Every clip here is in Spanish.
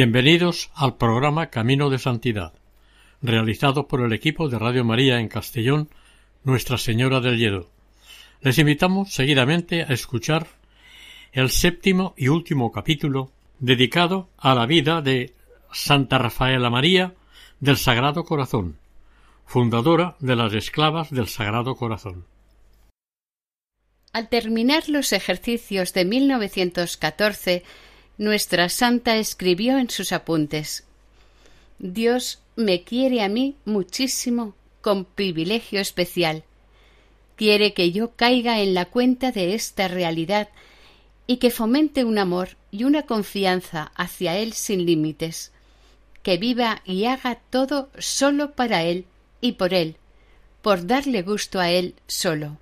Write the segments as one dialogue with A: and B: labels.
A: Bienvenidos al programa Camino de Santidad, realizado por el equipo de Radio María en Castellón, Nuestra Señora del Lledo. Les invitamos seguidamente a escuchar el séptimo y último capítulo dedicado a la vida de Santa Rafaela María del Sagrado Corazón, fundadora de las Esclavas del Sagrado Corazón.
B: Al terminar los ejercicios de 1914, nuestra santa escribió en sus apuntes Dios me quiere a mí muchísimo, con privilegio especial. Quiere que yo caiga en la cuenta de esta realidad y que fomente un amor y una confianza hacia Él sin límites, que viva y haga todo solo para Él y por Él, por darle gusto a Él solo.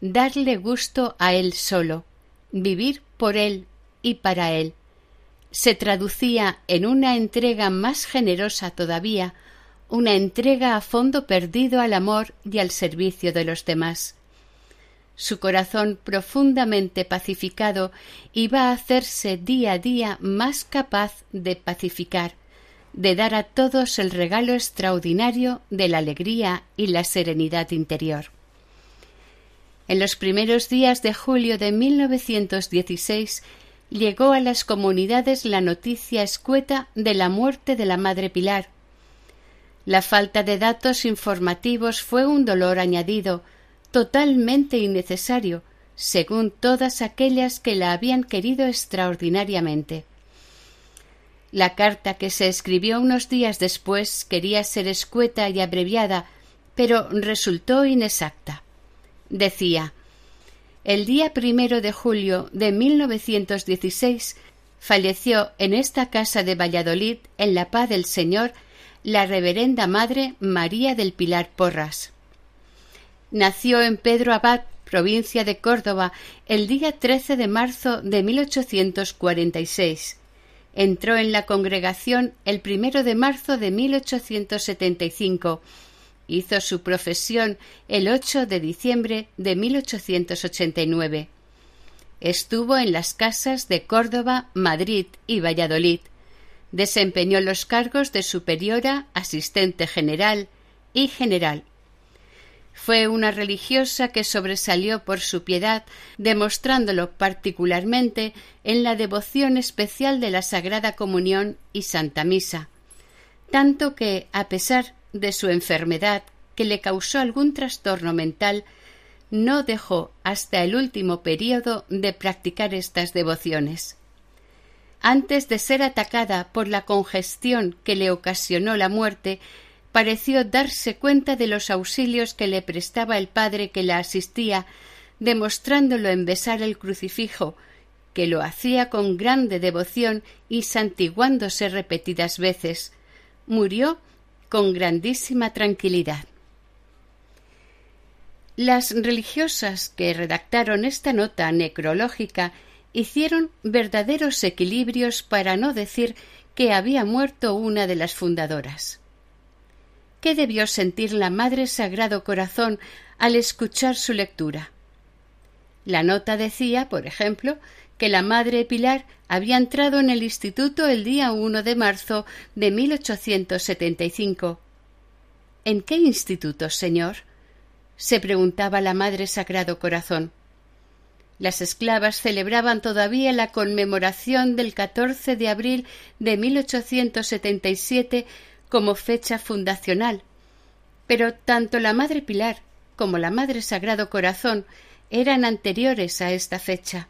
B: Darle gusto a Él solo, vivir por Él y para él se traducía en una entrega más generosa todavía, una entrega a fondo perdido al amor y al servicio de los demás. Su corazón profundamente pacificado iba a hacerse día a día más capaz de pacificar, de dar a todos el regalo extraordinario de la alegría y la serenidad interior. En los primeros días de julio de 1916 llegó a las comunidades la noticia escueta de la muerte de la Madre Pilar. La falta de datos informativos fue un dolor añadido, totalmente innecesario, según todas aquellas que la habían querido extraordinariamente. La carta que se escribió unos días después quería ser escueta y abreviada, pero resultó inexacta. Decía el día primero de julio de 1916 falleció en esta casa de Valladolid, en la paz del Señor, la reverenda Madre María del Pilar Porras. Nació en Pedro Abad, provincia de Córdoba, el día 13 de marzo de 1846. Entró en la congregación el primero de marzo de 1875 Hizo su profesión el 8 de diciembre de 1889. Estuvo en las casas de Córdoba, Madrid y Valladolid. Desempeñó los cargos de superiora, asistente general y general. Fue una religiosa que sobresalió por su piedad, demostrándolo particularmente en la devoción especial de la Sagrada Comunión y Santa Misa, tanto que, a pesar de su enfermedad que le causó algún trastorno mental, no dejó hasta el último período de practicar estas devociones. Antes de ser atacada por la congestión que le ocasionó la muerte, pareció darse cuenta de los auxilios que le prestaba el padre que la asistía, demostrándolo en besar el crucifijo, que lo hacía con grande devoción y santiguándose repetidas veces. Murió con grandísima tranquilidad. Las religiosas que redactaron esta nota necrológica hicieron verdaderos equilibrios para no decir que había muerto una de las fundadoras. ¿Qué debió sentir la Madre Sagrado Corazón al escuchar su lectura? La nota decía, por ejemplo, que la Madre Pilar había entrado en el instituto el día 1 de marzo de 1875. ¿En qué instituto, señor? se preguntaba la Madre Sagrado Corazón. Las esclavas celebraban todavía la conmemoración del 14 de abril de 1877 como fecha fundacional, pero tanto la Madre Pilar como la Madre Sagrado Corazón eran anteriores a esta fecha.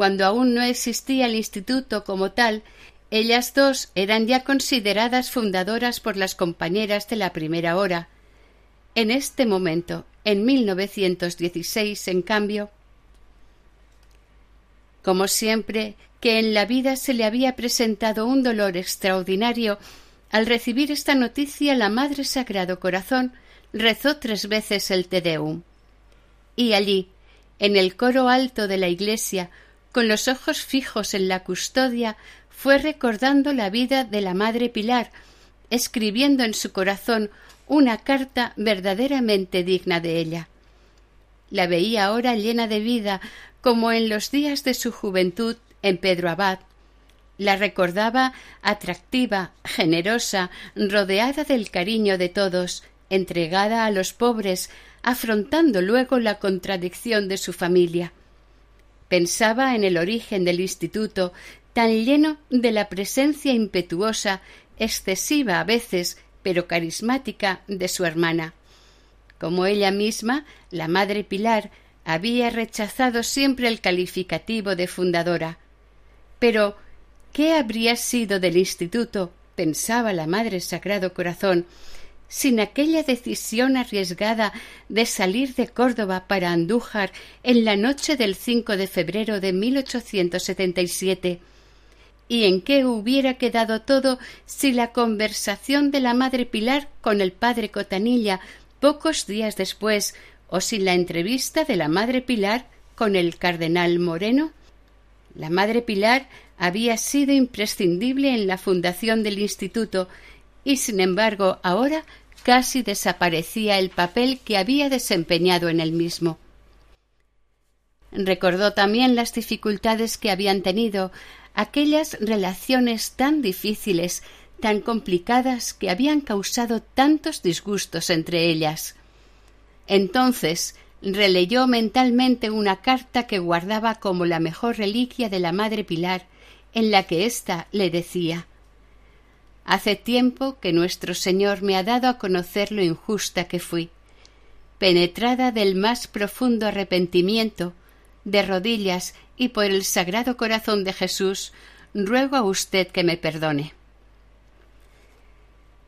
B: Cuando aún no existía el instituto como tal, Ellas dos eran ya consideradas fundadoras por las compañeras de la primera hora. En este momento, en 1916, en cambio, como siempre que en la vida se le había presentado un dolor extraordinario, al recibir esta noticia la Madre Sagrado Corazón rezó tres veces el Te Deum. Y allí, en el coro alto de la iglesia, con los ojos fijos en la custodia, fue recordando la vida de la Madre Pilar, escribiendo en su corazón una carta verdaderamente digna de ella. La veía ahora llena de vida, como en los días de su juventud en Pedro Abad. La recordaba atractiva, generosa, rodeada del cariño de todos, entregada a los pobres, afrontando luego la contradicción de su familia. Pensaba en el origen del instituto, tan lleno de la presencia impetuosa, excesiva a veces, pero carismática, de su hermana. Como ella misma, la madre Pilar había rechazado siempre el calificativo de fundadora. Pero, ¿qué habría sido del instituto? pensaba la Madre Sagrado Corazón, sin aquella decisión arriesgada de salir de Córdoba para Andújar en la noche del 5 de febrero de 1877. ¿Y en qué hubiera quedado todo si la conversación de la Madre Pilar con el padre Cotanilla pocos días después o sin la entrevista de la Madre Pilar con el cardenal Moreno? La Madre Pilar había sido imprescindible en la fundación del instituto y sin embargo ahora casi desaparecía el papel que había desempeñado en el mismo. Recordó también las dificultades que habían tenido, aquellas relaciones tan difíciles, tan complicadas que habían causado tantos disgustos entre ellas. Entonces releyó mentalmente una carta que guardaba como la mejor reliquia de la Madre Pilar, en la que ésta le decía Hace tiempo que nuestro Señor me ha dado a conocer lo injusta que fui. Penetrada del más profundo arrepentimiento, de rodillas y por el Sagrado Corazón de Jesús, ruego a usted que me perdone.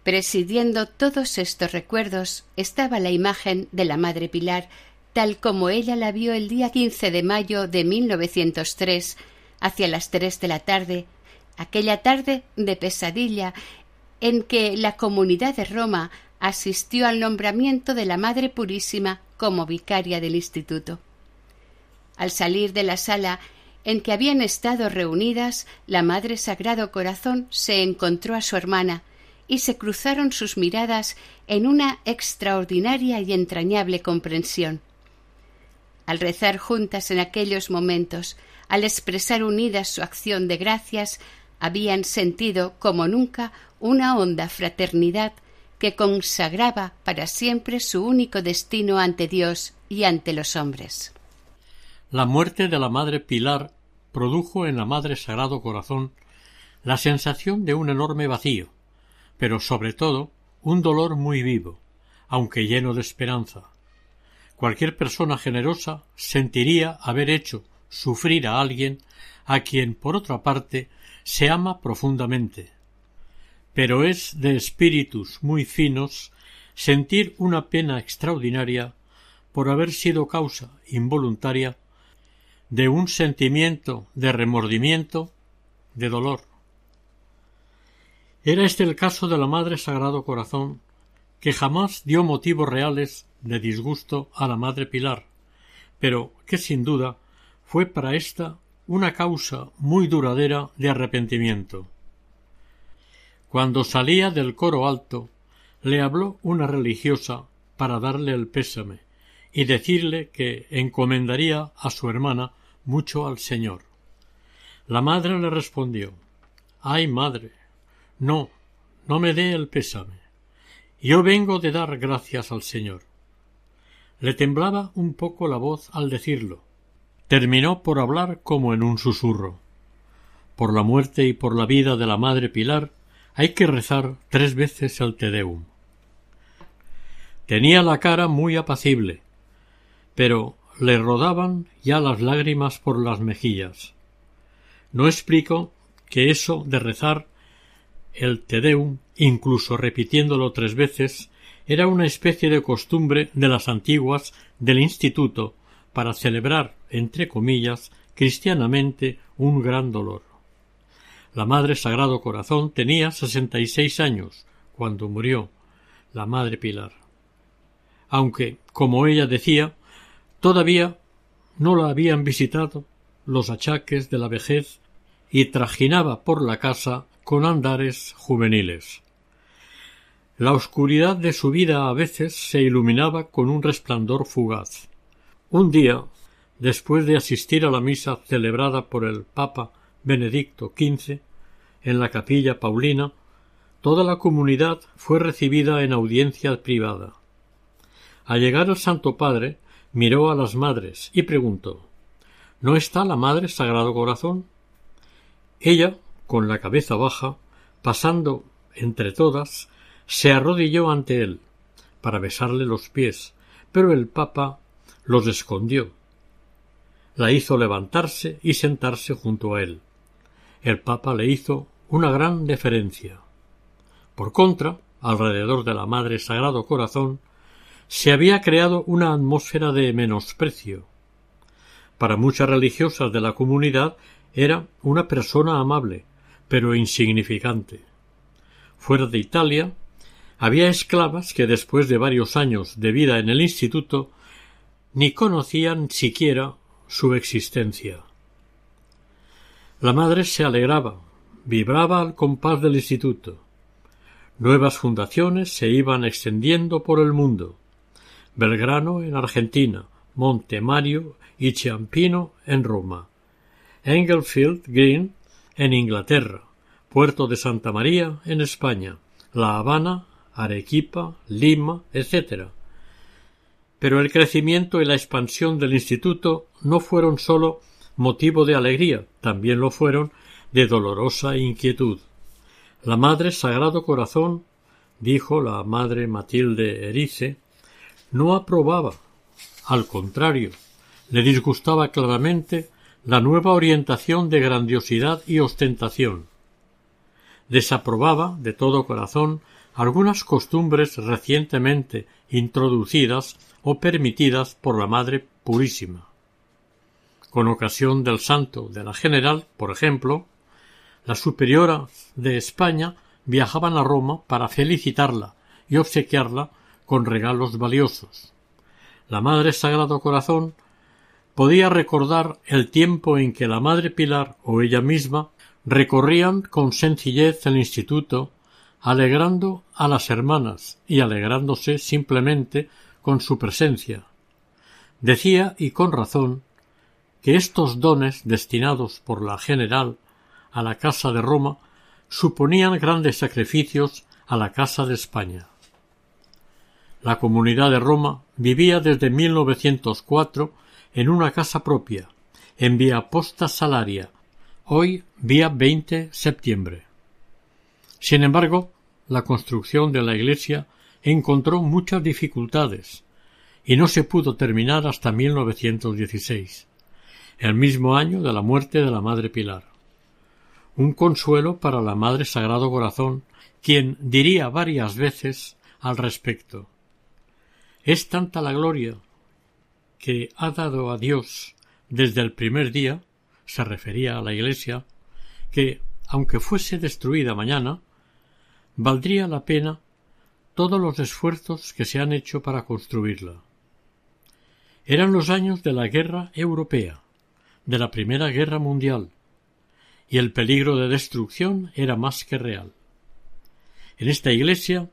B: Presidiendo todos estos recuerdos estaba la imagen de la Madre Pilar, tal como ella la vio el día 15 de mayo de 1903, hacia las tres de la tarde, aquella tarde de pesadilla en que la comunidad de Roma asistió al nombramiento de la Madre Purísima como vicaria del instituto. Al salir de la sala en que habían estado reunidas, la Madre Sagrado Corazón se encontró a su hermana, y se cruzaron sus miradas en una extraordinaria y entrañable comprensión. Al rezar juntas en aquellos momentos, al expresar unidas su acción de gracias, habían sentido como nunca una honda fraternidad que consagraba para siempre su único destino ante Dios y ante los hombres.
A: La muerte de la Madre Pilar produjo en la Madre Sagrado Corazón la sensación de un enorme vacío, pero sobre todo un dolor muy vivo, aunque lleno de esperanza. Cualquier persona generosa sentiría haber hecho sufrir a alguien a quien, por otra parte, se ama profundamente. Pero es de espíritus muy finos sentir una pena extraordinaria por haber sido causa involuntaria de un sentimiento de remordimiento, de dolor. Era este el caso de la Madre Sagrado Corazón, que jamás dio motivos reales de disgusto a la Madre Pilar, pero que sin duda fue para ésta una causa muy duradera de arrepentimiento. Cuando salía del coro alto, le habló una religiosa para darle el pésame y decirle que encomendaría a su hermana mucho al Señor. La madre le respondió Ay, madre, no, no me dé el pésame. Yo vengo de dar gracias al Señor. Le temblaba un poco la voz al decirlo. Terminó por hablar como en un susurro. Por la muerte y por la vida de la Madre Pilar hay que rezar tres veces el Te Deum. Tenía la cara muy apacible, pero le rodaban ya las lágrimas por las mejillas. No explico que eso de rezar el Te Deum, incluso repitiéndolo tres veces, era una especie de costumbre de las antiguas del instituto para celebrar, entre comillas, cristianamente un gran dolor. La Madre Sagrado Corazón tenía sesenta y seis años cuando murió la Madre Pilar. Aunque, como ella decía, todavía no la habían visitado los achaques de la vejez y trajinaba por la casa con andares juveniles. La oscuridad de su vida a veces se iluminaba con un resplandor fugaz. Un día, después de asistir a la misa celebrada por el Papa Benedicto XV en la capilla Paulina, toda la comunidad fue recibida en audiencia privada. Al llegar el Santo Padre, miró a las madres y preguntó ¿No está la Madre Sagrado Corazón? Ella, con la cabeza baja, pasando entre todas, se arrodilló ante él para besarle los pies, pero el Papa los escondió. La hizo levantarse y sentarse junto a él. El Papa le hizo una gran deferencia. Por contra, alrededor de la Madre Sagrado Corazón, se había creado una atmósfera de menosprecio. Para muchas religiosas de la comunidad era una persona amable, pero insignificante. Fuera de Italia, había esclavas que después de varios años de vida en el instituto ni conocían siquiera su existencia. La madre se alegraba, vibraba al compás del instituto. Nuevas fundaciones se iban extendiendo por el mundo. Belgrano en Argentina, Monte Mario y Ciampino en Roma, Englefield Green en Inglaterra, Puerto de Santa María en España, La Habana, Arequipa, Lima, etc. Pero el crecimiento y la expansión del instituto no fueron sólo motivo de alegría, también lo fueron de dolorosa inquietud. La Madre Sagrado Corazón, dijo la Madre Matilde Erice, no aprobaba, al contrario, le disgustaba claramente la nueva orientación de grandiosidad y ostentación. Desaprobaba de todo corazón algunas costumbres recientemente introducidas o permitidas por la Madre Purísima. Con ocasión del santo de la General, por ejemplo, las superioras de España viajaban a Roma para felicitarla y obsequiarla con regalos valiosos. La Madre Sagrado Corazón podía recordar el tiempo en que la Madre Pilar o ella misma recorrían con sencillez el instituto, alegrando a las hermanas y alegrándose simplemente con su presencia. Decía, y con razón, que estos dones destinados por la general a la Casa de Roma suponían grandes sacrificios a la Casa de España. La comunidad de Roma vivía desde 1904 en una casa propia, en vía Posta Salaria, hoy vía 20 septiembre. Sin embargo, la construcción de la iglesia encontró muchas dificultades y no se pudo terminar hasta 1916, el mismo año de la muerte de la Madre Pilar. Un consuelo para la Madre Sagrado Corazón, quien diría varias veces al respecto Es tanta la gloria que ha dado a Dios desde el primer día, se refería a la Iglesia, que, aunque fuese destruida mañana, valdría la pena todos los esfuerzos que se han hecho para construirla. Eran los años de la guerra europea, de la Primera Guerra Mundial, y el peligro de destrucción era más que real. En esta iglesia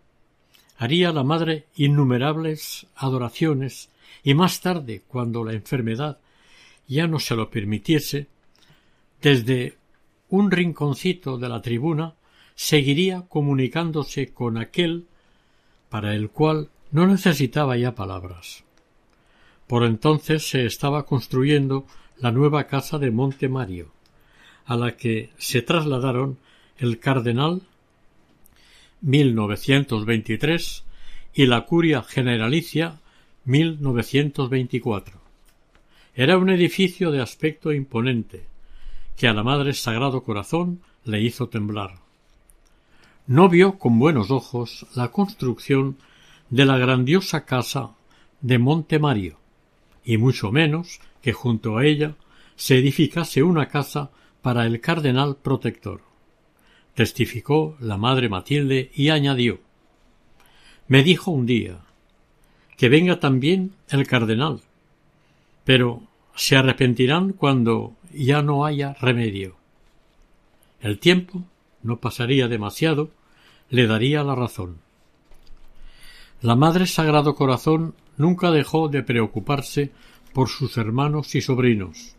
A: haría la madre innumerables adoraciones y más tarde, cuando la enfermedad ya no se lo permitiese, desde un rinconcito de la tribuna seguiría comunicándose con aquel para el cual no necesitaba ya palabras. Por entonces se estaba construyendo la nueva casa de Monte Mario, a la que se trasladaron el cardenal 1923 y la curia generalicia 1924. Era un edificio de aspecto imponente, que a la Madre Sagrado Corazón le hizo temblar. No vio con buenos ojos la construcción de la grandiosa casa de Monte Mario, y mucho menos que junto a ella se edificase una casa para el cardenal protector. Testificó la madre Matilde y añadió Me dijo un día que venga también el cardenal, pero se arrepentirán cuando ya no haya remedio. El tiempo no pasaría demasiado, le daría la razón. La Madre Sagrado Corazón nunca dejó de preocuparse por sus hermanos y sobrinos.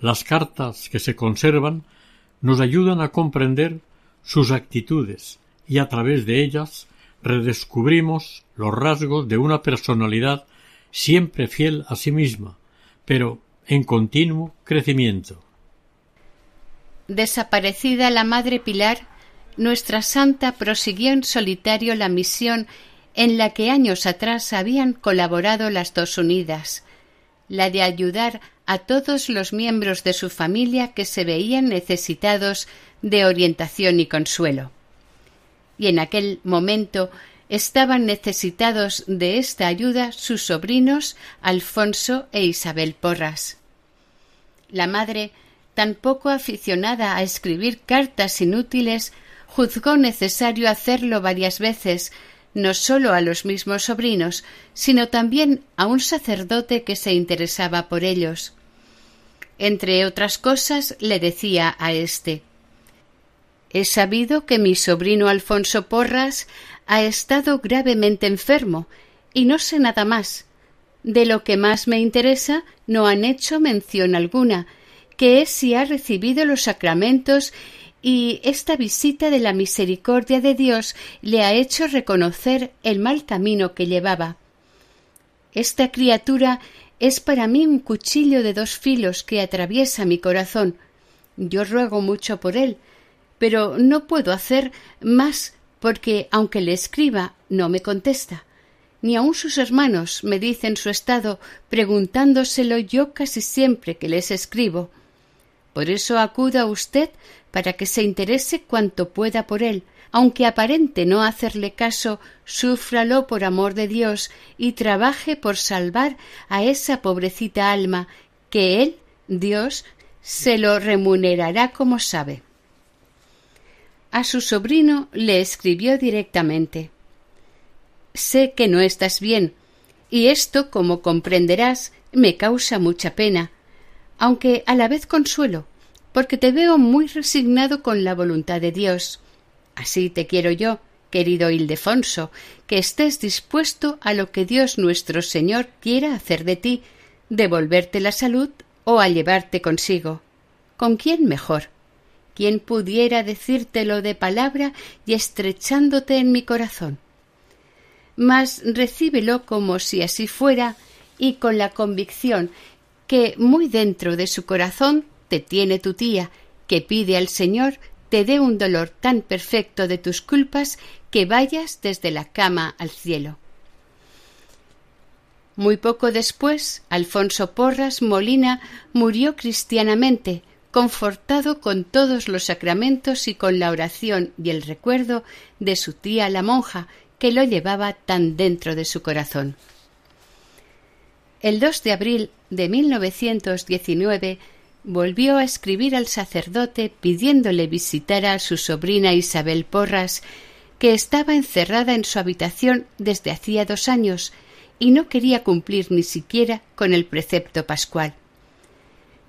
A: Las cartas que se conservan nos ayudan a comprender sus actitudes y a través de ellas redescubrimos los rasgos de una personalidad siempre fiel a sí misma, pero en continuo crecimiento.
B: Desaparecida la Madre Pilar, nuestra santa prosiguió en solitario la misión en la que años atrás habían colaborado las dos unidas, la de ayudar a todos los miembros de su familia que se veían necesitados de orientación y consuelo. Y en aquel momento estaban necesitados de esta ayuda sus sobrinos Alfonso e Isabel Porras. La madre, tan poco aficionada a escribir cartas inútiles, juzgó necesario hacerlo varias veces, no sólo a los mismos sobrinos, sino también a un sacerdote que se interesaba por ellos. Entre otras cosas le decía a éste He sabido que mi sobrino Alfonso Porras ha estado gravemente enfermo y no sé nada más. De lo que más me interesa no han hecho mención alguna, que es si ha recibido los sacramentos y esta visita de la misericordia de Dios le ha hecho reconocer el mal camino que llevaba. Esta criatura es para mí un cuchillo de dos filos que atraviesa mi corazón. Yo ruego mucho por él, pero no puedo hacer más porque, aunque le escriba, no me contesta. Ni aun sus hermanos me dicen su estado, preguntándoselo yo casi siempre que les escribo. Por eso acuda usted para que se interese cuanto pueda por él, aunque aparente no hacerle caso, súfralo por amor de Dios y trabaje por salvar a esa pobrecita alma, que él, Dios, se lo remunerará como sabe. A su sobrino le escribió directamente Sé que no estás bien, y esto, como comprenderás, me causa mucha pena, aunque a la vez consuelo, porque te veo muy resignado con la voluntad de Dios. Así te quiero yo, querido Ildefonso, que estés dispuesto a lo que Dios nuestro Señor quiera hacer de ti, devolverte la salud o a llevarte consigo. ¿Con quién mejor? ¿Quién pudiera decírtelo de palabra y estrechándote en mi corazón? Mas recíbelo como si así fuera y con la convicción que muy dentro de su corazón te tiene tu tía, que pide al Señor te dé un dolor tan perfecto de tus culpas que vayas desde la cama al cielo. Muy poco después, Alfonso Porras Molina murió cristianamente, confortado con todos los sacramentos y con la oración y el recuerdo de su tía la monja, que lo llevaba tan dentro de su corazón. El 2 de abril de 1919 volvió a escribir al sacerdote pidiéndole visitara a su sobrina Isabel Porras, que estaba encerrada en su habitación desde hacía dos años y no quería cumplir ni siquiera con el precepto pascual.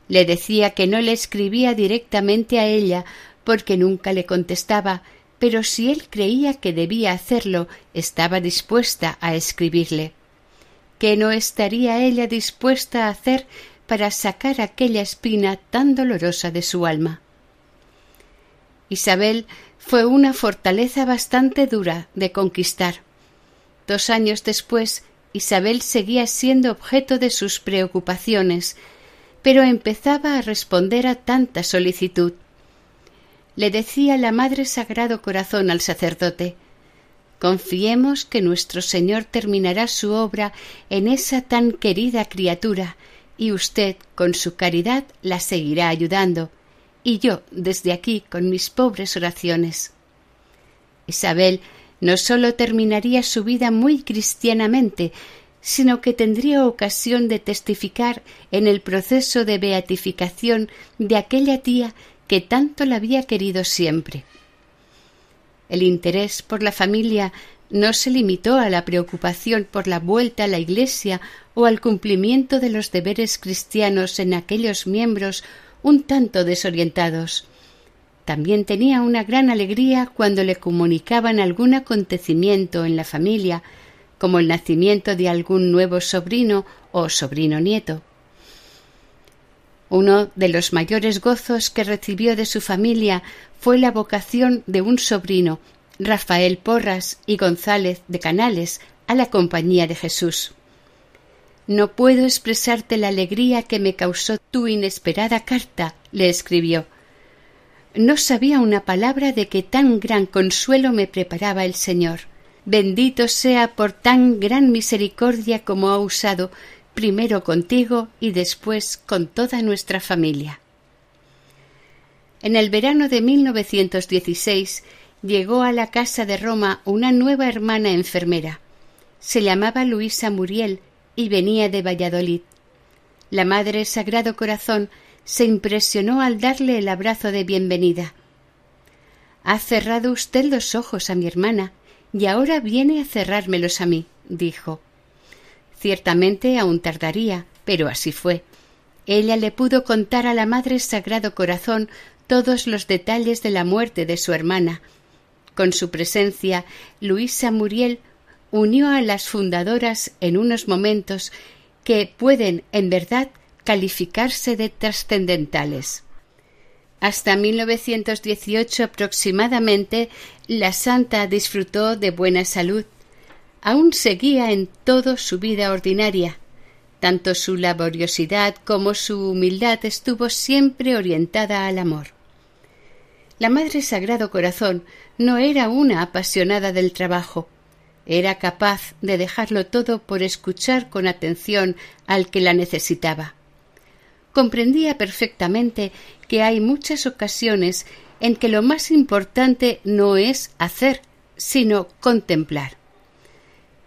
B: Le decía que no le escribía directamente a ella porque nunca le contestaba, pero si él creía que debía hacerlo, estaba dispuesta a escribirle. ¿Qué no estaría ella dispuesta a hacer para sacar aquella espina tan dolorosa de su alma. Isabel fue una fortaleza bastante dura de conquistar. Dos años después, Isabel seguía siendo objeto de sus preocupaciones, pero empezaba a responder a tanta solicitud. Le decía la Madre Sagrado Corazón al sacerdote Confiemos que nuestro Señor terminará su obra en esa tan querida criatura, y usted con su caridad la seguirá ayudando. y yo desde aquí con mis pobres oraciones. Isabel no sólo terminaría su vida muy cristianamente, sino que tendría ocasión de testificar en el proceso de beatificación de aquella tía que tanto la había querido siempre. El interés por la familia no se limitó a la preocupación por la vuelta a la Iglesia o al cumplimiento de los deberes cristianos en aquellos miembros un tanto desorientados. También tenía una gran alegría cuando le comunicaban algún acontecimiento en la familia, como el nacimiento de algún nuevo sobrino o sobrino nieto. Uno de los mayores gozos que recibió de su familia fue la vocación de un sobrino, Rafael Porras y González de Canales, a la Compañía de Jesús. No puedo expresarte la alegría que me causó tu inesperada carta, le escribió. No sabía una palabra de que tan gran consuelo me preparaba el Señor. Bendito sea por tan gran misericordia como ha usado primero contigo y después con toda nuestra familia. En el verano de 1916 llegó a la casa de Roma una nueva hermana enfermera. Se llamaba Luisa Muriel y venía de Valladolid. La Madre Sagrado Corazón se impresionó al darle el abrazo de bienvenida. Ha cerrado usted los ojos a mi hermana y ahora viene a cerrármelos a mí, dijo. Ciertamente aún tardaría, pero así fue. Ella le pudo contar a la Madre Sagrado Corazón todos los detalles de la muerte de su hermana. Con su presencia, Luisa Muriel unió a las fundadoras en unos momentos que pueden, en verdad, calificarse de trascendentales. Hasta 1918 aproximadamente, la santa disfrutó de buena salud. Aún seguía en todo su vida ordinaria. Tanto su laboriosidad como su humildad estuvo siempre orientada al amor. La Madre Sagrado Corazón no era una apasionada del trabajo. Era capaz de dejarlo todo por escuchar con atención al que la necesitaba comprendía perfectamente que hay muchas ocasiones en que lo más importante no es hacer, sino contemplar.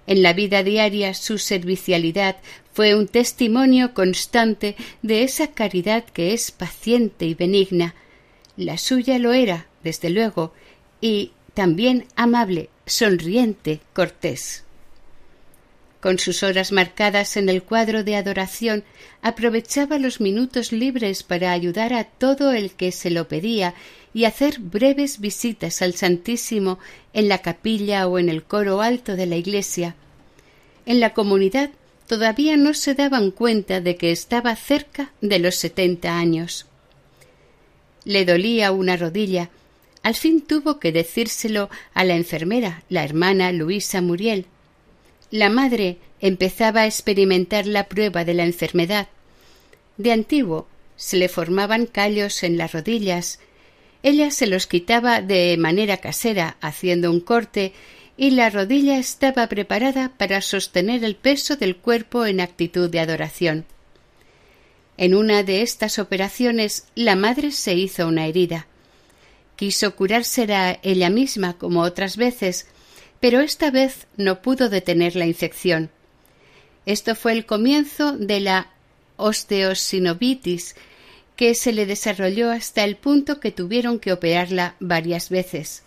B: En la vida diaria su servicialidad fue un testimonio constante de esa caridad que es paciente y benigna. La suya lo era, desde luego, y también amable, sonriente, cortés con sus horas marcadas en el cuadro de adoración, aprovechaba los minutos libres para ayudar a todo el que se lo pedía y hacer breves visitas al Santísimo en la capilla o en el coro alto de la iglesia. En la comunidad todavía no se daban cuenta de que estaba cerca de los setenta años. Le dolía una rodilla. Al fin tuvo que decírselo a la enfermera, la hermana Luisa Muriel, la madre empezaba a experimentar la prueba de la enfermedad. De antiguo se le formaban callos en las rodillas. Ella se los quitaba de manera casera, haciendo un corte, y la rodilla estaba preparada para sostener el peso del cuerpo en actitud de adoración. En una de estas operaciones la madre se hizo una herida. Quiso curársela ella misma como otras veces, pero esta vez no pudo detener la infección. Esto fue el comienzo de la osteosinovitis, que se le desarrolló hasta el punto que tuvieron que operarla varias veces.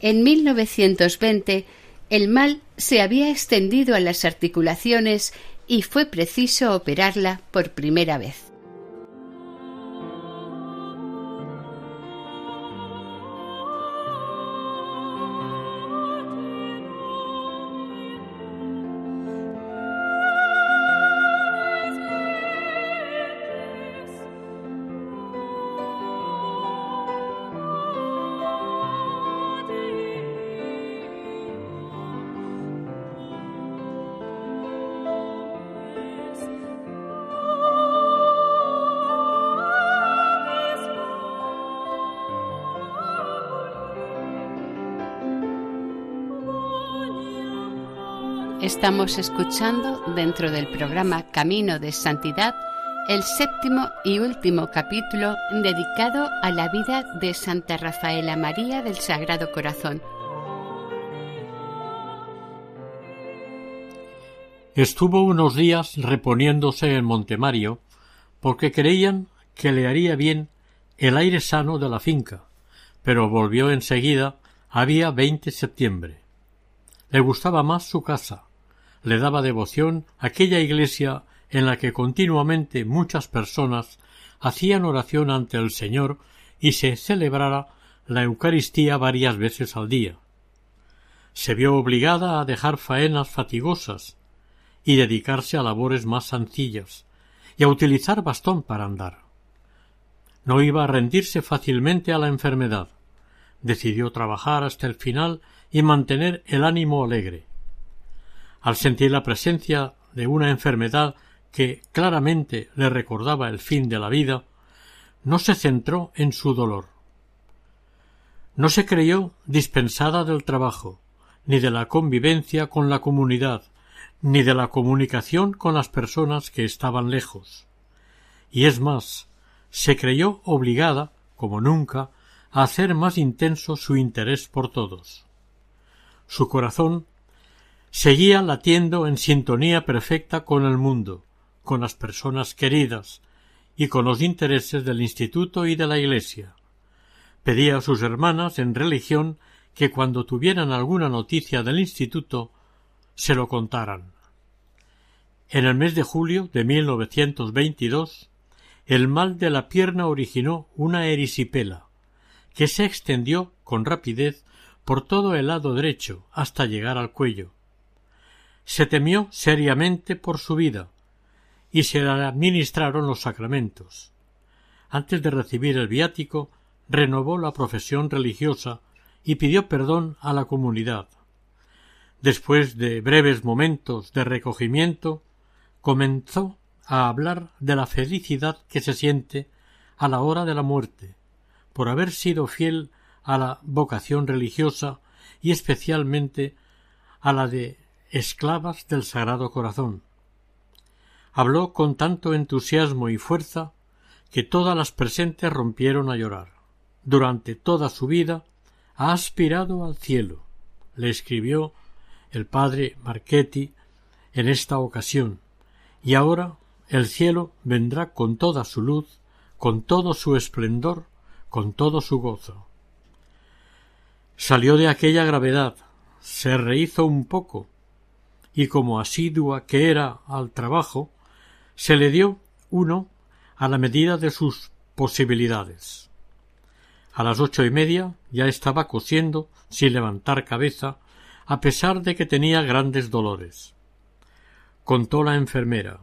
B: En 1920 el mal se había extendido a las articulaciones y fue preciso operarla por primera vez. Estamos escuchando dentro del programa Camino de Santidad el séptimo y último capítulo dedicado a la vida de Santa Rafaela María del Sagrado Corazón.
A: Estuvo unos días reponiéndose en Montemario porque creían que le haría bien el aire sano de la finca, pero volvió enseguida, había 20 de septiembre. Le gustaba más su casa, le daba devoción aquella iglesia en la que continuamente muchas personas hacían oración ante el Señor y se celebrara la Eucaristía varias veces al día. Se vio obligada a dejar faenas fatigosas y dedicarse a labores más sencillas y a utilizar bastón para andar. No iba a rendirse fácilmente a la enfermedad. Decidió trabajar hasta el final y mantener el ánimo alegre. Al sentir la presencia de una enfermedad que claramente le recordaba el fin de la vida, no se centró en su dolor. No se creyó dispensada del trabajo, ni de la convivencia con la comunidad, ni de la comunicación con las personas que estaban lejos. Y es más, se creyó obligada, como nunca, a hacer más intenso su interés por todos. Su corazón seguía latiendo en sintonía perfecta con el mundo, con las personas queridas y con los intereses del instituto y de la iglesia. Pedía a sus hermanas en religión que cuando tuvieran alguna noticia del instituto se lo contaran. En el mes de julio de 1922, el mal de la pierna originó una erisipela, que se extendió con rapidez por todo el lado derecho hasta llegar al cuello. Se temió seriamente por su vida, y se le administraron los sacramentos. Antes de recibir el viático, renovó la profesión religiosa y pidió perdón a la comunidad. Después de breves momentos de recogimiento, comenzó a hablar de la felicidad que se siente a la hora de la muerte, por haber sido fiel a la vocación religiosa y especialmente a la de esclavas del Sagrado Corazón habló con tanto entusiasmo y fuerza que todas las presentes rompieron a llorar. Durante toda su vida ha aspirado al cielo, le escribió el padre Marchetti en esta ocasión, y ahora el cielo vendrá con toda su luz, con todo su esplendor, con todo su gozo. Salió de aquella gravedad, se rehizo un poco, y como asidua que era al trabajo, se le dio uno a la medida de sus posibilidades. A las ocho y media ya estaba cosiendo sin levantar cabeza, a pesar de que tenía grandes dolores. Contó la enfermera,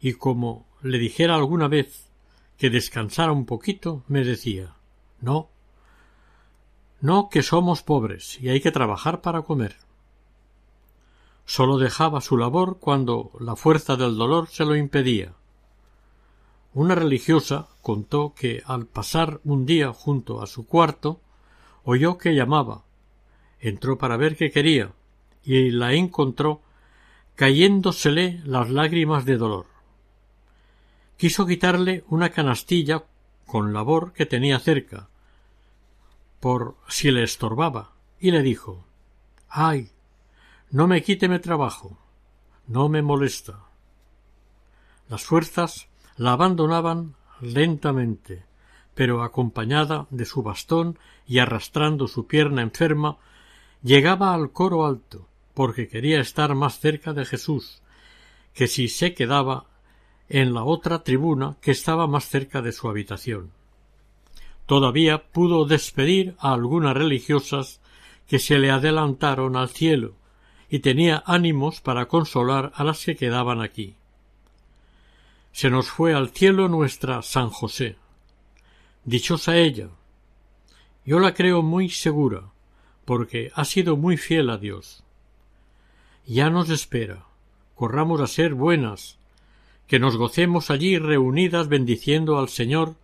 A: y como le dijera alguna vez que descansara un poquito, me decía No, no que somos pobres y hay que trabajar para comer. Sólo dejaba su labor cuando la fuerza del dolor se lo impedía. Una religiosa contó que al pasar un día junto a su cuarto oyó que llamaba. Entró para ver qué quería y la encontró cayéndosele las lágrimas de dolor. Quiso quitarle una canastilla con labor que tenía cerca, por si le estorbaba, y le dijo Ay, no me quite mi trabajo. No me molesta. Las fuerzas la abandonaban lentamente, pero acompañada de su bastón y arrastrando su pierna enferma, llegaba al coro alto, porque quería estar más cerca de Jesús, que si se quedaba en la otra tribuna que estaba más cerca de su habitación. Todavía pudo despedir a algunas religiosas que se le adelantaron al cielo, y tenía ánimos para consolar a las que quedaban aquí. Se nos fue al cielo nuestra San José. Dichosa ella. Yo la creo muy segura, porque ha sido muy fiel a Dios. Ya nos espera. Corramos a ser buenas, que nos gocemos allí reunidas bendiciendo al Señor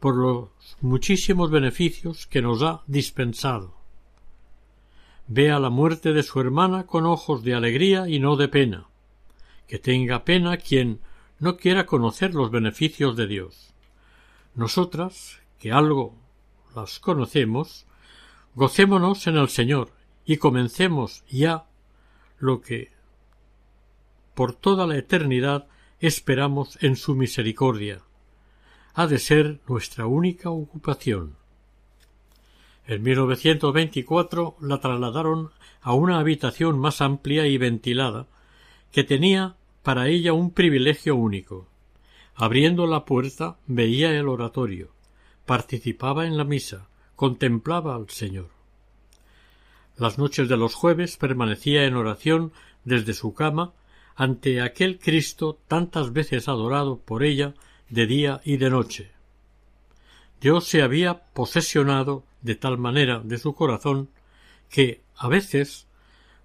A: por los muchísimos beneficios que nos ha dispensado vea la muerte de su hermana con ojos de alegría y no de pena, que tenga pena quien no quiera conocer los beneficios de Dios. Nosotras, que algo las conocemos, gocémonos en el Señor y comencemos ya lo que por toda la eternidad esperamos en su misericordia. Ha de ser nuestra única ocupación. En 1924 la trasladaron a una habitación más amplia y ventilada, que tenía para ella un privilegio único. Abriendo la puerta veía el oratorio, participaba en la misa, contemplaba al Señor. Las noches de los jueves permanecía en oración desde su cama ante aquel Cristo tantas veces adorado por ella de día y de noche. Dios se había posesionado de tal manera de su corazón que a veces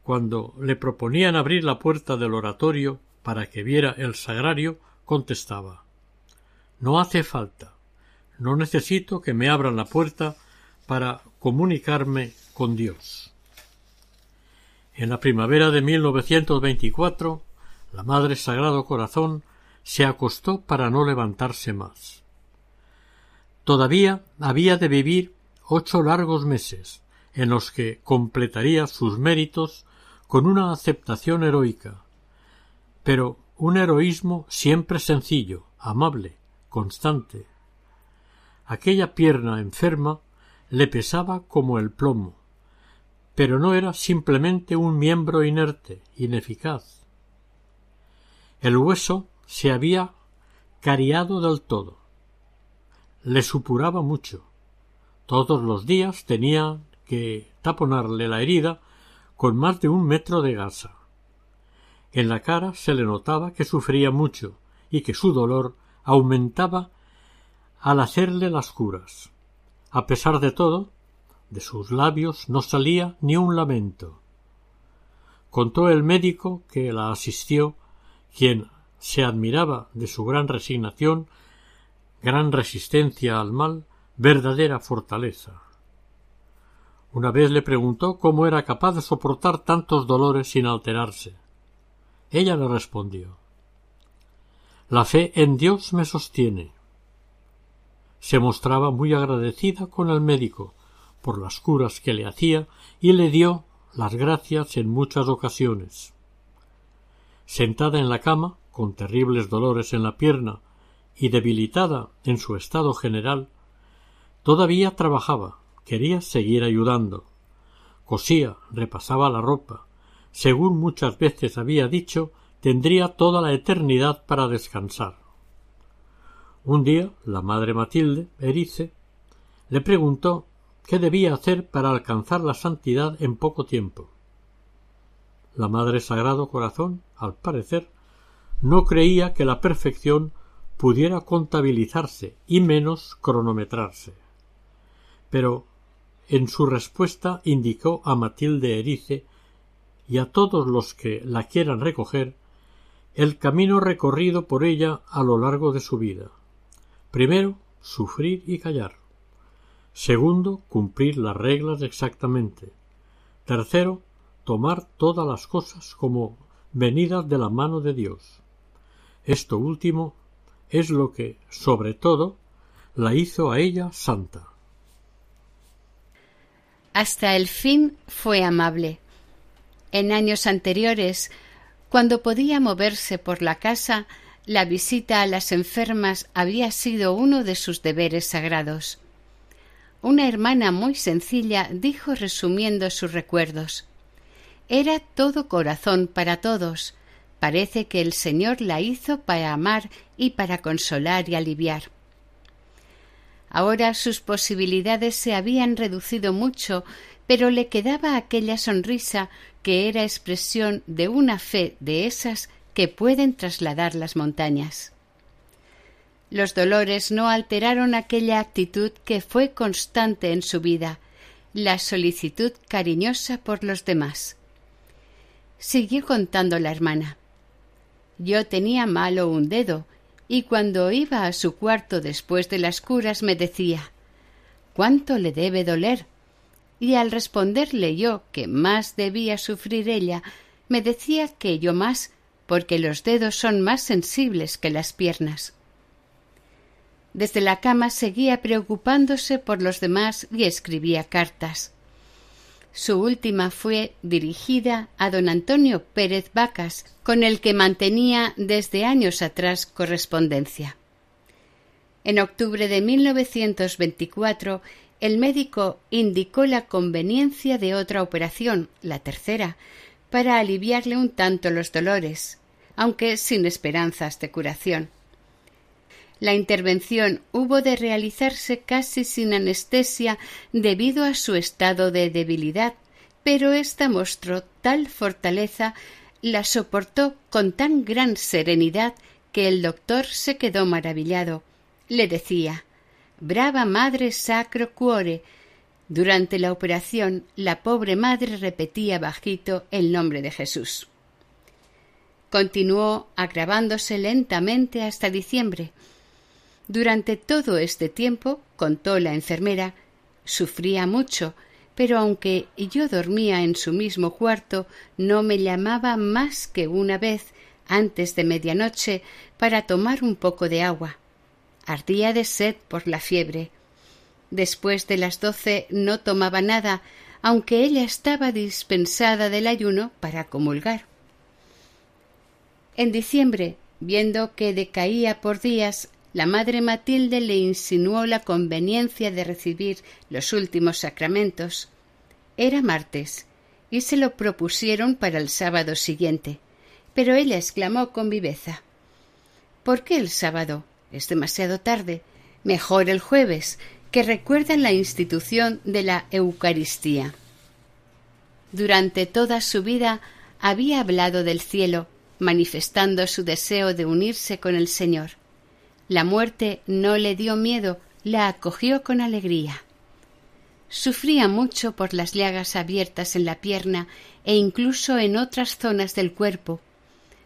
A: cuando le proponían abrir la puerta del oratorio para que viera el sagrario, contestaba No hace falta. No necesito que me abran la puerta para comunicarme con Dios. En la primavera de 1924, la Madre Sagrado Corazón se acostó para no levantarse más. Todavía había de vivir ocho largos meses, en los que completaría sus méritos con una aceptación heroica, pero un heroísmo siempre sencillo, amable, constante. Aquella pierna enferma le pesaba como el plomo, pero no era simplemente un miembro inerte, ineficaz. El hueso se había cariado del todo. Le supuraba mucho. Todos los días tenía que taponarle la herida con más de un metro de gasa. En la cara se le notaba que sufría mucho y que su dolor aumentaba al hacerle las curas. A pesar de todo, de sus labios no salía ni un lamento. Contó el médico que la asistió, quien se admiraba de su gran resignación, gran resistencia al mal, verdadera fortaleza. Una vez le preguntó cómo era capaz de soportar tantos dolores sin alterarse. Ella le respondió La fe en Dios me sostiene. Se mostraba muy agradecida con el médico por las curas que le hacía y le dio las gracias en muchas ocasiones. Sentada en la cama, con terribles dolores en la pierna y debilitada en su estado general, todavía trabajaba, quería seguir ayudando. Cosía, repasaba la ropa. Según muchas veces había dicho, tendría toda la eternidad para descansar. Un día la madre Matilde, Erice, le preguntó qué debía hacer para alcanzar la santidad en poco tiempo. La Madre Sagrado Corazón, al parecer, no creía que la perfección pudiera contabilizarse y menos cronometrarse. Pero en su respuesta indicó a Matilde Erice y a todos los que la quieran recoger el camino recorrido por ella a lo largo de su vida. Primero, sufrir y callar. Segundo, cumplir las reglas exactamente. Tercero, tomar todas las cosas como venidas de la mano de Dios. Esto último es lo que, sobre todo, la hizo a ella santa.
B: Hasta el fin fue amable. En años anteriores, cuando podía moverse por la casa, la visita a las enfermas había sido uno de sus deberes sagrados. Una hermana muy sencilla dijo resumiendo sus recuerdos Era todo corazón para todos. Parece que el Señor la hizo para amar y para consolar y aliviar. Ahora sus posibilidades se habían reducido mucho, pero le quedaba aquella sonrisa que era expresión de una fe de esas que pueden trasladar las montañas. Los dolores no alteraron aquella actitud que fue constante en su vida, la solicitud cariñosa por los demás. Siguió contando la hermana. Yo tenía malo un dedo y cuando iba a su cuarto después de las curas me decía ¿Cuánto le debe doler? Y al responderle yo que más debía sufrir ella, me decía que yo más, porque los dedos son más sensibles que las piernas. Desde la cama seguía preocupándose por los demás y escribía cartas. Su última fue dirigida a don Antonio Pérez Vacas, con el que mantenía desde años atrás correspondencia. En octubre de 1924, el médico indicó la conveniencia de otra operación, la tercera, para aliviarle un tanto los dolores, aunque sin esperanzas de curación. La intervención hubo de realizarse casi sin anestesia debido a su estado de debilidad, pero ésta mostró tal fortaleza, la soportó con tan gran serenidad que el doctor se quedó maravillado. Le decía Brava madre sacro cuore. Durante la operación, la pobre madre repetía bajito el nombre de Jesús. Continuó agravándose lentamente hasta diciembre, durante todo este tiempo, contó la enfermera, sufría mucho, pero aunque yo dormía en su mismo cuarto, no me llamaba más que una vez antes de medianoche para tomar un poco de agua. Ardía de sed por la fiebre. Después de las doce no tomaba nada, aunque ella estaba dispensada del ayuno para comulgar. En diciembre, viendo que decaía por días, la madre Matilde le insinuó la conveniencia de recibir los últimos sacramentos. Era martes, y se lo propusieron para el sábado siguiente. Pero ella exclamó con viveza ¿Por qué el sábado? Es demasiado tarde. Mejor el jueves, que recuerda la institución de la Eucaristía. Durante toda su vida había hablado del cielo, manifestando su deseo de unirse con el Señor. La muerte no le dio miedo, la acogió con alegría. Sufría mucho por las llagas abiertas en la pierna e incluso en otras zonas del cuerpo.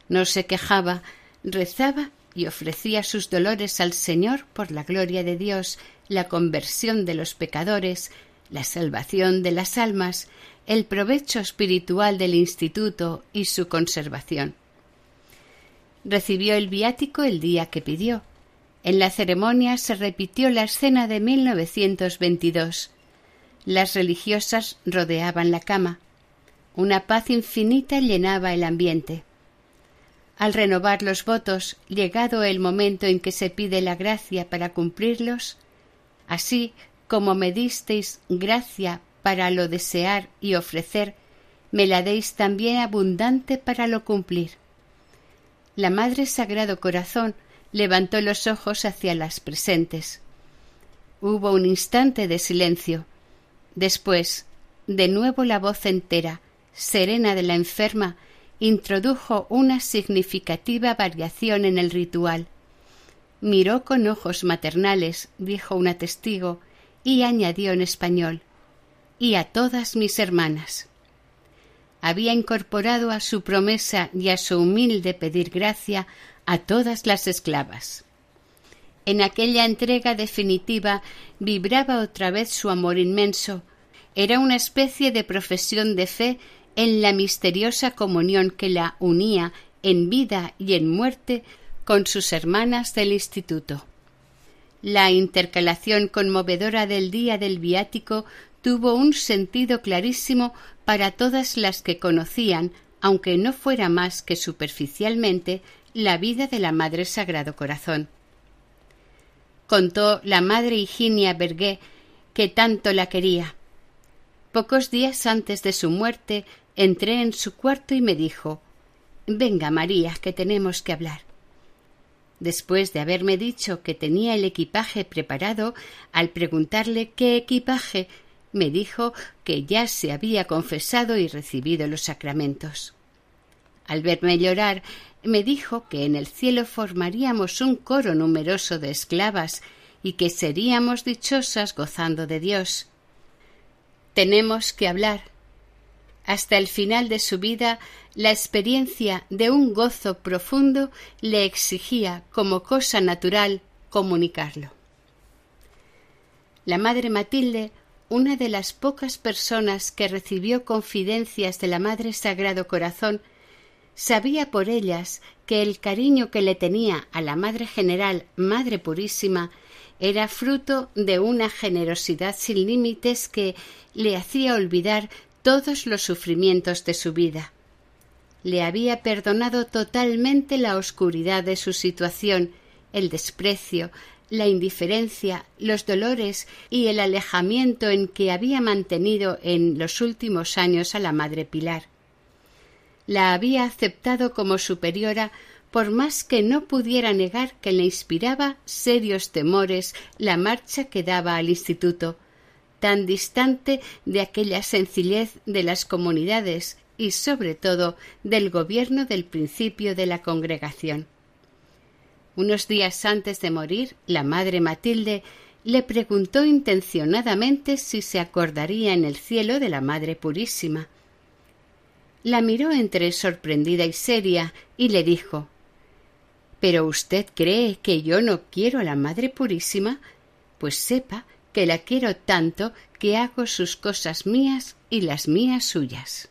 B: No se quejaba, rezaba y ofrecía sus dolores al Señor por la gloria de Dios, la conversión de los pecadores, la salvación de las almas, el provecho espiritual del instituto y su conservación. Recibió el viático el día que pidió, en la ceremonia se repitió la escena de 1922. Las religiosas rodeaban la cama. Una paz infinita llenaba el ambiente. Al renovar los votos, llegado el momento en que se pide la gracia para cumplirlos, así como me disteis gracia para lo desear y ofrecer, me la deis también abundante para lo cumplir. La Madre Sagrado Corazón levantó los ojos hacia las presentes. Hubo un instante de silencio. Después, de nuevo la voz entera, serena de la enferma, introdujo una significativa variación en el ritual. Miró con ojos maternales, dijo una testigo, y añadió en español y a todas mis hermanas. Había incorporado a su promesa y a su humilde pedir gracia a todas las esclavas. En aquella entrega definitiva vibraba otra vez su amor inmenso. Era una especie de profesión de fe en la misteriosa comunión que la unía en vida y en muerte con sus hermanas del instituto. La intercalación conmovedora del día del viático tuvo un sentido clarísimo para todas las que conocían, aunque no fuera más que superficialmente, la vida de la Madre Sagrado Corazón. Contó la Madre Higinia Bergué que tanto la quería. Pocos días antes de su muerte entré en su cuarto y me dijo Venga, María, que tenemos que hablar. Después de haberme dicho que tenía el equipaje preparado, al preguntarle qué equipaje, me dijo que ya se había confesado y recibido los sacramentos. Al verme llorar, me dijo que en el cielo formaríamos un coro numeroso de esclavas y que seríamos dichosas gozando de Dios. Tenemos que hablar. Hasta el final de su vida, la experiencia de un gozo profundo le exigía como cosa natural comunicarlo. La madre Matilde, una de las pocas personas que recibió confidencias de la Madre Sagrado Corazón, sabía por ellas que el cariño que le tenía a la Madre General, Madre Purísima, era fruto de una generosidad sin límites que le hacía olvidar todos los sufrimientos de su vida. Le había perdonado totalmente la oscuridad de su situación, el desprecio, la indiferencia, los dolores y el alejamiento en que había mantenido en los últimos años a la Madre Pilar. La había aceptado como superiora por más que no pudiera negar que le inspiraba serios temores la marcha que daba al instituto, tan distante de aquella sencillez de las comunidades y sobre todo del gobierno del principio de la congregación. Unos días antes de morir, la madre Matilde le preguntó intencionadamente si se acordaría en el cielo de la Madre Purísima. La miró entre sorprendida y seria y le dijo pero usted cree que yo no quiero a la Madre Purísima, pues sepa que la quiero tanto que hago sus cosas mías y las mías suyas.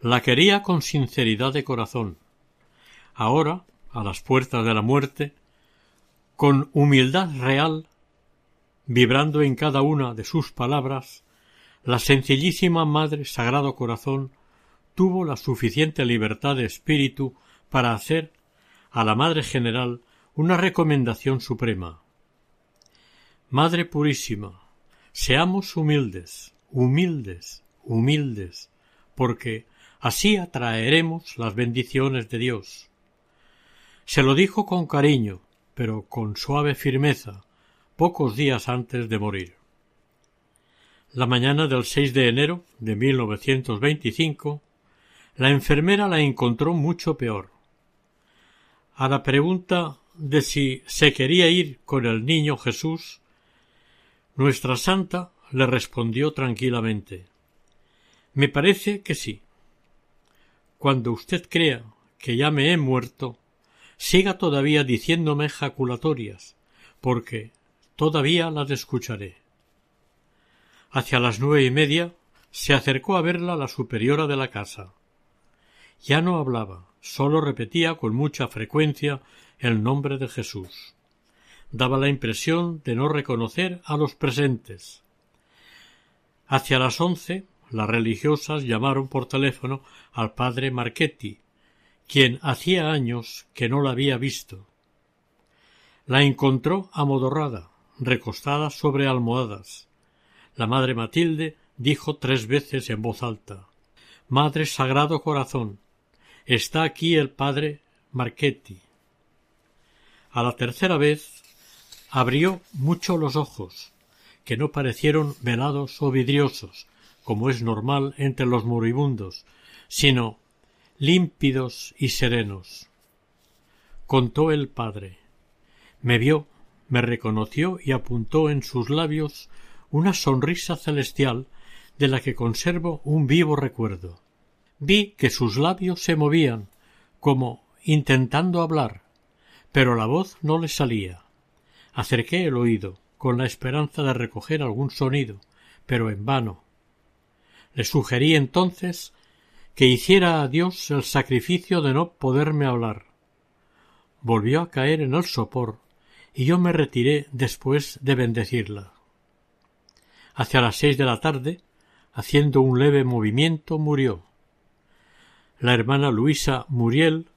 A: La quería con sinceridad de corazón. Ahora, a las puertas de la muerte, con humildad real, vibrando en cada una de sus palabras, la sencillísima Madre Sagrado Corazón tuvo la suficiente libertad de espíritu para hacer a la Madre General una recomendación suprema. Madre Purísima, seamos humildes, humildes, humildes, porque así atraeremos las bendiciones de Dios. Se lo dijo con cariño, pero con suave firmeza, pocos días antes de morir. La mañana del 6 de enero de 1925, la enfermera la encontró mucho peor. A la pregunta de si se quería ir con el niño Jesús, nuestra santa le respondió tranquilamente Me parece que sí. Cuando usted crea que ya me he muerto, siga todavía diciéndome jaculatorias, porque todavía las escucharé. Hacia las nueve y media se acercó a verla la superiora de la casa. Ya no hablaba, sólo repetía con mucha frecuencia el nombre de Jesús. Daba la impresión de no reconocer a los presentes. Hacia las once las religiosas llamaron por teléfono al padre Marchetti, quien hacía años que no la había visto. La encontró amodorrada, recostada sobre almohadas. La madre Matilde dijo tres veces en voz alta Madre Sagrado Corazón, Está aquí el padre Marchetti. A la tercera vez abrió mucho los ojos, que no parecieron velados o vidriosos, como es normal entre los moribundos, sino límpidos y serenos. Contó el padre. Me vio, me reconoció y apuntó en sus labios una sonrisa celestial de la que conservo un vivo recuerdo. Vi que sus labios se movían, como intentando hablar, pero la voz no le salía. Acerqué el oído, con la esperanza de recoger algún sonido, pero en vano. Le sugerí entonces que hiciera a Dios el sacrificio de no poderme hablar. Volvió a caer en el sopor, y yo me retiré después de bendecirla. Hacia las seis de la tarde, haciendo un leve movimiento, murió. La hermana Luisa Muriel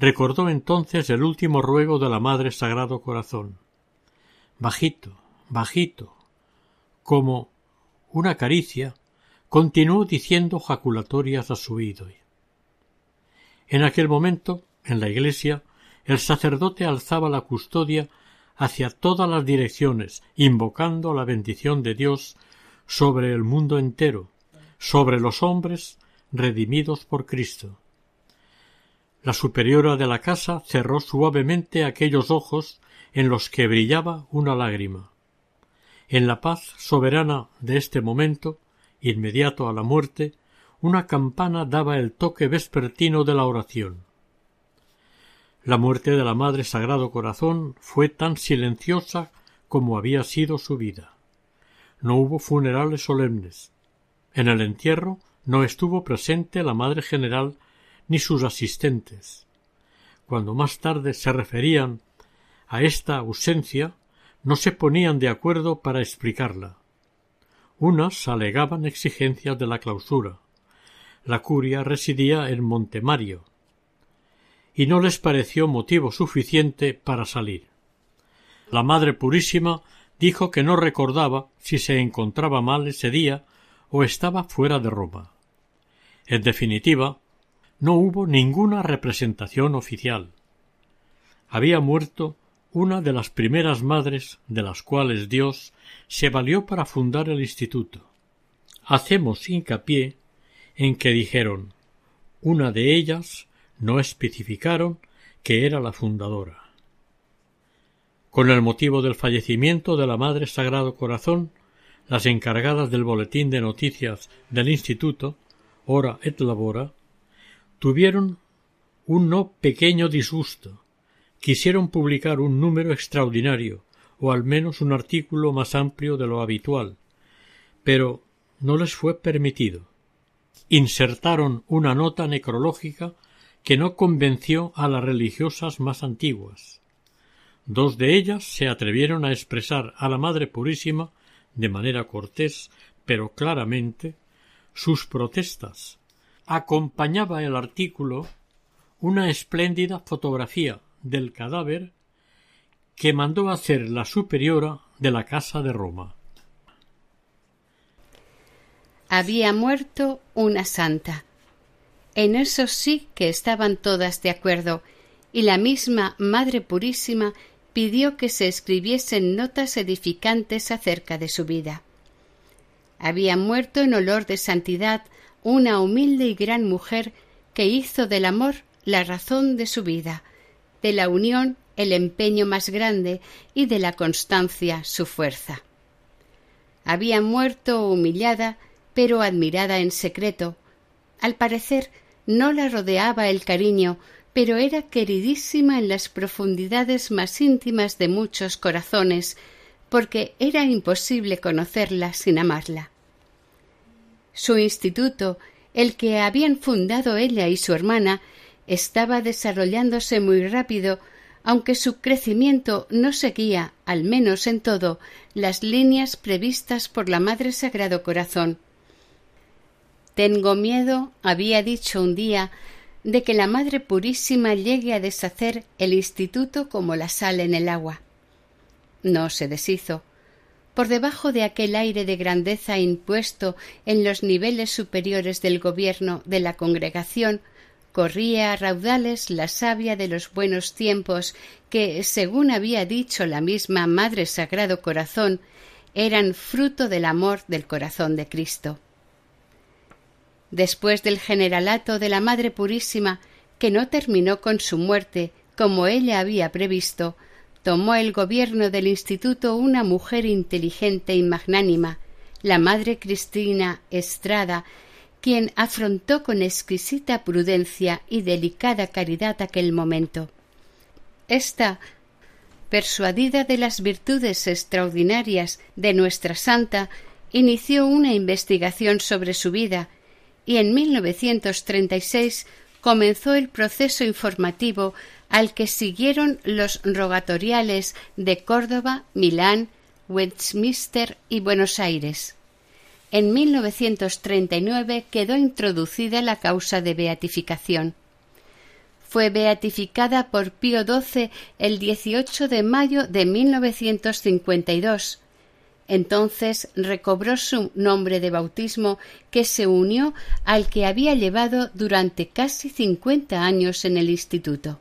A: recordó entonces el último ruego de la Madre Sagrado Corazón. Bajito, bajito, como una caricia, continuó diciendo jaculatorias a su oído. En aquel momento, en la iglesia, el sacerdote alzaba la custodia hacia todas las direcciones, invocando la bendición de Dios sobre el mundo entero, sobre los hombres redimidos por Cristo. La superiora de la casa cerró suavemente aquellos ojos en los que brillaba una lágrima. En la paz soberana de este momento, inmediato a la muerte, una campana daba el toque vespertino de la oración. La muerte de la Madre Sagrado Corazón fue tan silenciosa como había sido su vida. No hubo funerales solemnes. En el entierro no estuvo presente la Madre General ni sus asistentes. Cuando más tarde se referían a esta ausencia, no se ponían de acuerdo para explicarla. Unas alegaban exigencias de la clausura. La curia residía en Montemario, y no les pareció motivo suficiente para salir. La Madre Purísima dijo que no recordaba si se encontraba mal ese día o estaba fuera de Roma. En definitiva, no hubo ninguna representación oficial. Había muerto una de las primeras madres de las cuales Dios se valió para fundar el instituto. Hacemos hincapié en que dijeron una de ellas no especificaron que era la fundadora. Con el motivo del fallecimiento de la Madre Sagrado Corazón, las encargadas del boletín de noticias del Instituto, Hora et Labora, tuvieron un no pequeño disgusto. Quisieron publicar un número extraordinario, o al menos un artículo más amplio de lo habitual, pero no les fue permitido. Insertaron una nota necrológica que no convenció a las religiosas más antiguas. Dos de ellas se atrevieron a expresar a la Madre Purísima, de manera cortés, pero claramente, sus protestas. Acompañaba el artículo una espléndida fotografía del cadáver que mandó hacer la superiora de la Casa de Roma.
B: Había muerto una santa. En eso sí que estaban todas de acuerdo, y la misma Madre Purísima pidió que se escribiesen notas edificantes acerca de su vida. Había muerto en olor de santidad una humilde y gran mujer que hizo del amor la razón de su vida, de la unión el empeño más grande y de la constancia su fuerza. Había muerto humillada, pero admirada en secreto. Al parecer no la rodeaba el cariño, pero era queridísima en las profundidades más íntimas de muchos corazones, porque era imposible conocerla sin amarla. Su instituto, el que habían fundado ella y su hermana, estaba desarrollándose muy rápido, aunque su crecimiento no seguía, al menos en todo, las líneas previstas por la Madre Sagrado Corazón. Tengo miedo, había dicho un día, de que la Madre Purísima llegue a deshacer el instituto como la sal en el agua. No se deshizo. Por debajo de aquel aire de grandeza impuesto en los niveles superiores del gobierno de la congregación, corría a raudales la savia de los buenos tiempos que, según había dicho la misma Madre Sagrado Corazón, eran fruto del amor del corazón de Cristo después del generalato de la Madre Purísima, que no terminó con su muerte, como ella había previsto, tomó el gobierno del instituto una mujer inteligente y magnánima, la Madre Cristina Estrada, quien afrontó con exquisita prudencia y delicada caridad aquel momento. Esta, persuadida de las virtudes extraordinarias de nuestra santa, inició una investigación sobre su vida y en 1936 comenzó el proceso informativo al que siguieron los rogatoriales de Córdoba, Milán, Westminster y Buenos Aires. En 1939 quedó introducida la causa de beatificación. Fue beatificada por Pío XII el 18 de mayo de 1952 entonces recobró su nombre de bautismo que se unió al que había llevado durante casi cincuenta años en el instituto.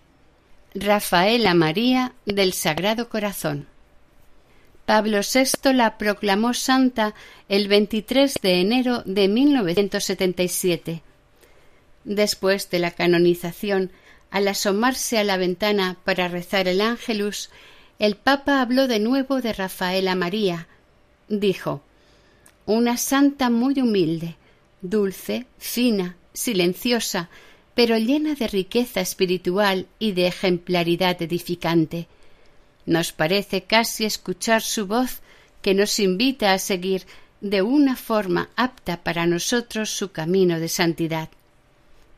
B: Rafaela María del Sagrado Corazón. Pablo VI la proclamó santa el 23 de enero de 1977. Después de la canonización, al asomarse a la ventana para rezar el ángelus, el Papa habló de nuevo de Rafaela María, dijo Una santa muy humilde, dulce, fina, silenciosa, pero llena de riqueza espiritual y de ejemplaridad edificante. Nos parece casi escuchar su voz que nos invita a seguir de una forma apta para nosotros su camino de santidad.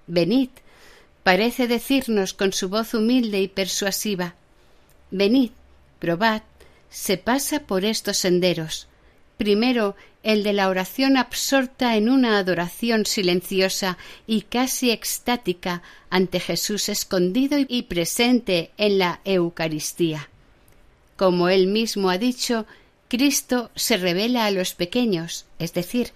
B: Venid, parece decirnos con su voz humilde y persuasiva Venid, probad, se pasa por estos senderos. Primero el de la oración absorta en una adoración silenciosa y casi extática ante Jesús escondido y presente en la Eucaristía. Como él mismo ha dicho, Cristo se revela a los pequeños, es decir,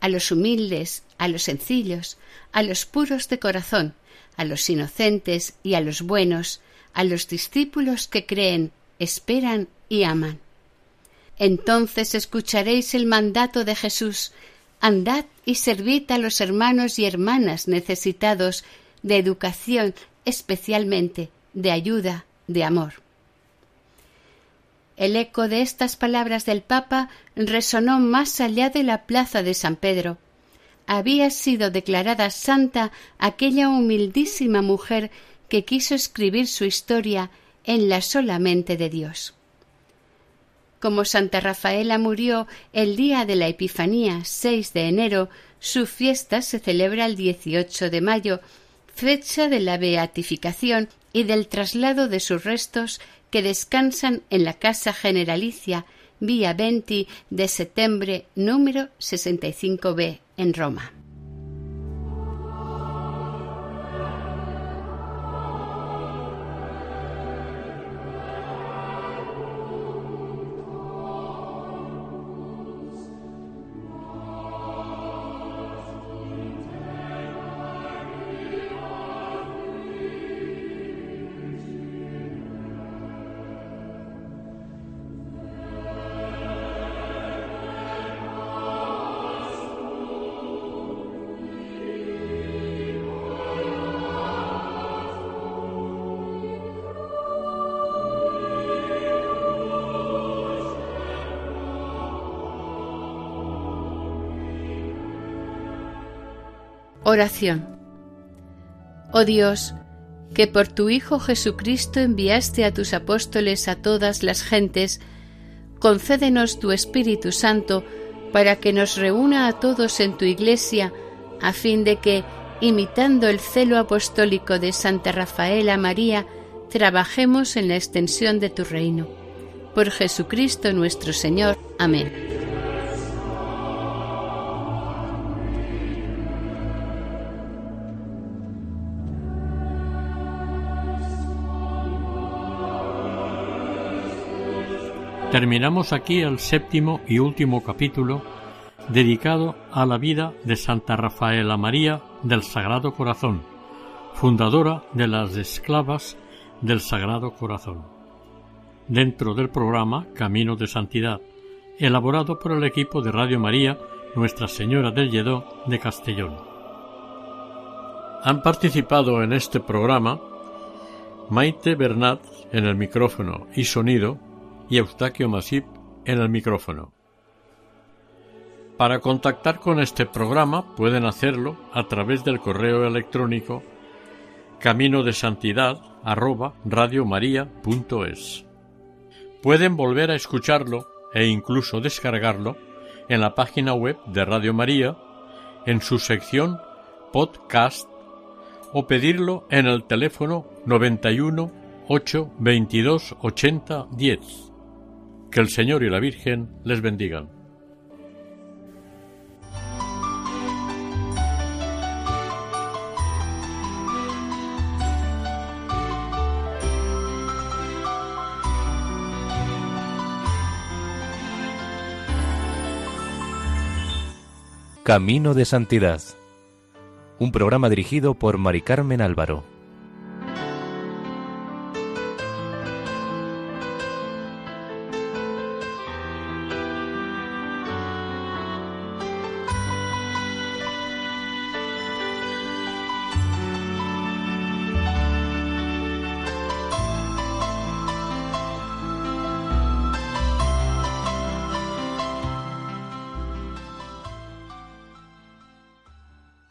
B: a los humildes, a los sencillos, a los puros de corazón, a los inocentes y a los buenos, a los discípulos que creen, esperan y aman. Entonces escucharéis el mandato de Jesús Andad y servid a los hermanos y hermanas necesitados de educación, especialmente de ayuda, de amor. El eco de estas palabras del Papa resonó más allá de la plaza de San Pedro. Había sido declarada santa aquella humildísima mujer que quiso escribir su historia en la solamente de Dios. Como Santa Rafaela murió el día de la Epifanía 6 de enero, su fiesta se celebra el 18 de mayo, fecha de la beatificación y del traslado de sus restos que descansan en la Casa Generalicia Vía 20 de septiembre número 65B en Roma. Oración. Oh Dios, que por tu Hijo Jesucristo enviaste a tus apóstoles a todas las gentes, concédenos tu Espíritu Santo para que nos reúna a todos en tu Iglesia, a fin de que, imitando el celo apostólico de Santa Rafaela María, trabajemos en la extensión de tu reino. Por Jesucristo nuestro Señor. Amén.
A: Terminamos aquí el séptimo y último capítulo dedicado a la vida de Santa Rafaela María del Sagrado Corazón, fundadora de las esclavas del Sagrado Corazón, dentro del programa Camino de Santidad, elaborado por el equipo de Radio María Nuestra Señora del Lledó de Castellón. Han participado en este programa Maite Bernat en el micrófono y sonido y Eustaquio Masip en el micrófono. Para contactar con este programa pueden hacerlo a través del correo electrónico camino de santidad Pueden volver a escucharlo e incluso descargarlo en la página web de Radio María en su sección podcast o pedirlo en el teléfono 91 8 22 80 10. Que el Señor y la Virgen les bendigan.
C: Camino de Santidad. Un programa dirigido por Mari Carmen Álvaro.